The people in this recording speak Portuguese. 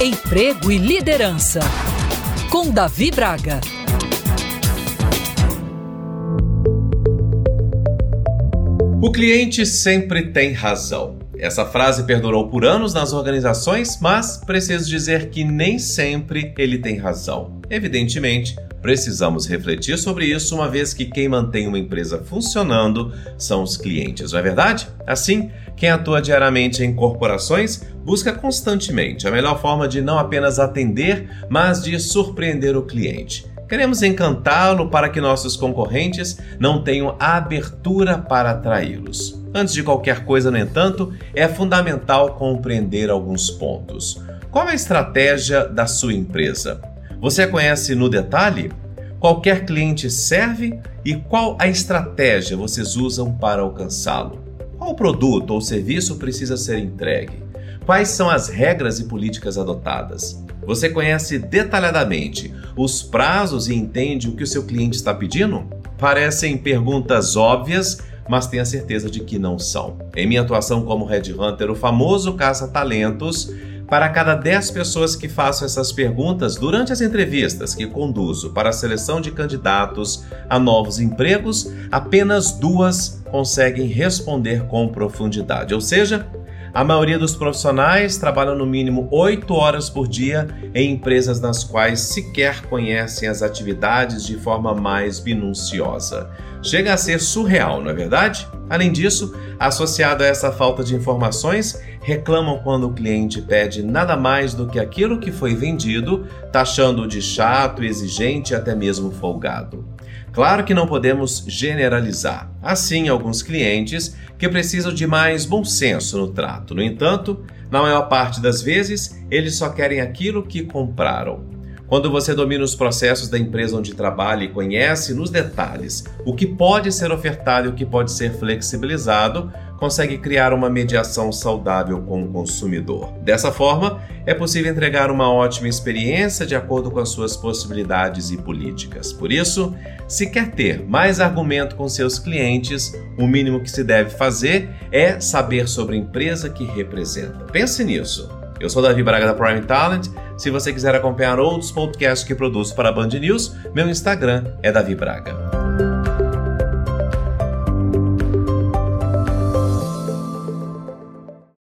Emprego e Liderança, com Davi Braga. O cliente sempre tem razão. Essa frase perdurou por anos nas organizações, mas preciso dizer que nem sempre ele tem razão. Evidentemente, precisamos refletir sobre isso, uma vez que quem mantém uma empresa funcionando são os clientes, não é verdade? Assim, quem atua diariamente em corporações busca constantemente a melhor forma de não apenas atender, mas de surpreender o cliente. Queremos encantá-lo para que nossos concorrentes não tenham abertura para atraí-los. Antes de qualquer coisa, no entanto, é fundamental compreender alguns pontos. Qual é a estratégia da sua empresa? Você a conhece no detalhe? Qualquer cliente serve e qual a estratégia vocês usam para alcançá-lo? Qual produto ou serviço precisa ser entregue? Quais são as regras e políticas adotadas? Você conhece detalhadamente os prazos e entende o que o seu cliente está pedindo? Parecem perguntas óbvias, mas tenha certeza de que não são. Em minha atuação como Red Hunter, o famoso caça-talentos, para cada 10 pessoas que faço essas perguntas durante as entrevistas que conduzo para a seleção de candidatos a novos empregos, apenas duas conseguem responder com profundidade. Ou seja, a maioria dos profissionais trabalham no mínimo 8 horas por dia em empresas nas quais sequer conhecem as atividades de forma mais minuciosa. Chega a ser surreal, não é verdade? Além disso, associado a essa falta de informações, reclamam quando o cliente pede nada mais do que aquilo que foi vendido, taxando de chato, exigente e até mesmo folgado. Claro que não podemos generalizar. Assim, alguns clientes que precisam de mais bom senso no trato. No entanto, na maior parte das vezes, eles só querem aquilo que compraram. Quando você domina os processos da empresa onde trabalha e conhece nos detalhes o que pode ser ofertado e o que pode ser flexibilizado, consegue criar uma mediação saudável com o consumidor. Dessa forma, é possível entregar uma ótima experiência de acordo com as suas possibilidades e políticas. Por isso, se quer ter mais argumento com seus clientes, o mínimo que se deve fazer é saber sobre a empresa que representa. Pense nisso. Eu sou Davi Braga da Prime Talent. Se você quiser acompanhar outros podcasts que produzo para a Band News, meu Instagram é Davi Braga.